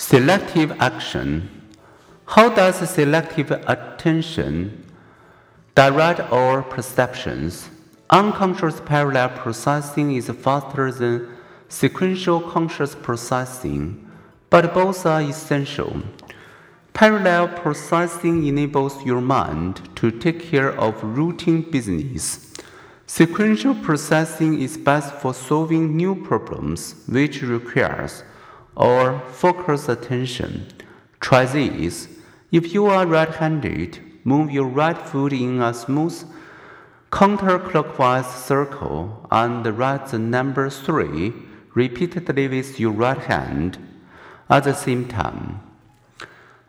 Selective action. How does selective attention direct our perceptions? Unconscious parallel processing is faster than sequential conscious processing, but both are essential. Parallel processing enables your mind to take care of routine business. Sequential processing is best for solving new problems, which requires or focus attention. Try this. If you are right handed, move your right foot in a smooth counterclockwise circle and write the number 3 repeatedly with your right hand at the same time.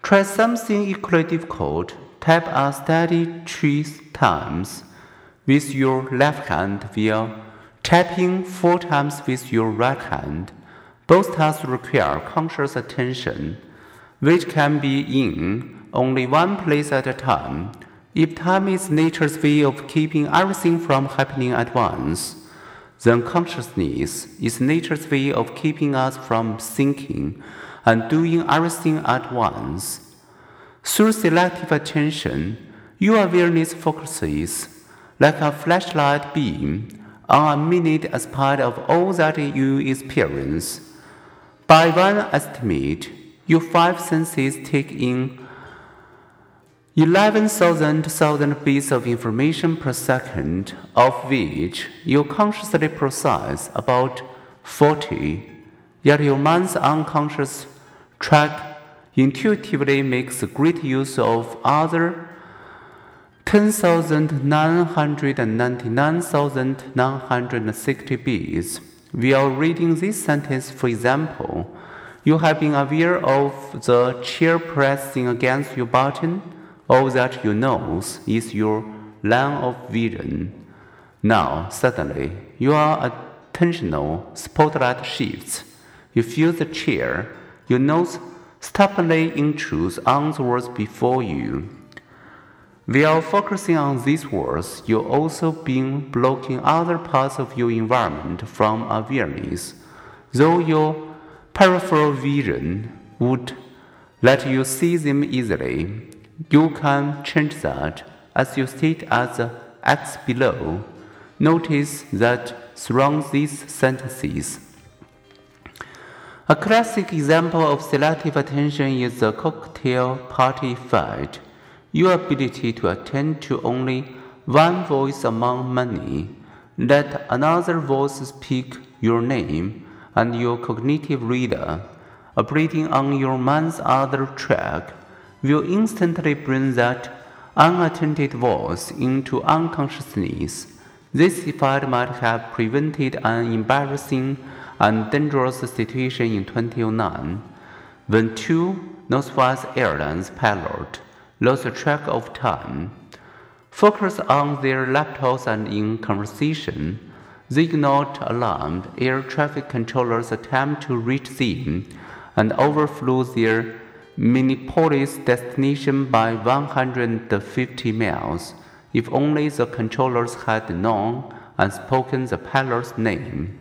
Try something equally difficult. Tap a steady three times with your left hand while tapping four times with your right hand. Both tasks require conscious attention, which can be in only one place at a time. If time is nature's way of keeping everything from happening at once, then consciousness is nature's way of keeping us from thinking and doing everything at once. Through selective attention, your awareness focuses like a flashlight beam on a minute as part of all that you experience. By one estimate, your five senses take in 11,000 bits of information per second, of which you consciously process about 40, yet your mind's unconscious track intuitively makes great use of other 10,999,960 bits. While reading this sentence, for example, you have been aware of the chair pressing against your button, all that you know is your line of vision. Now, suddenly, your attentional spotlight shifts. You feel the chair, your nose stubbornly intrudes on the words before you. While focusing on these words, you also been blocking other parts of your environment from awareness. Though your peripheral vision would let you see them easily, you can change that as you sit at the X below. Notice that surrounds these sentences. A classic example of selective attention is the cocktail party effect your ability to attend to only one voice among many. Let another voice speak your name, and your cognitive reader, operating on your mind's other track, will instantly bring that unattended voice into unconsciousness. This effect might have prevented an embarrassing and dangerous situation in 2009 when two Northwest Airlines pilots lost track of time. Focused on their laptops and in conversation, they ignored alarmed air traffic controllers' attempt to reach them and overflew their Minneapolis destination by 150 miles. If only the controllers had known and spoken the pilot's name.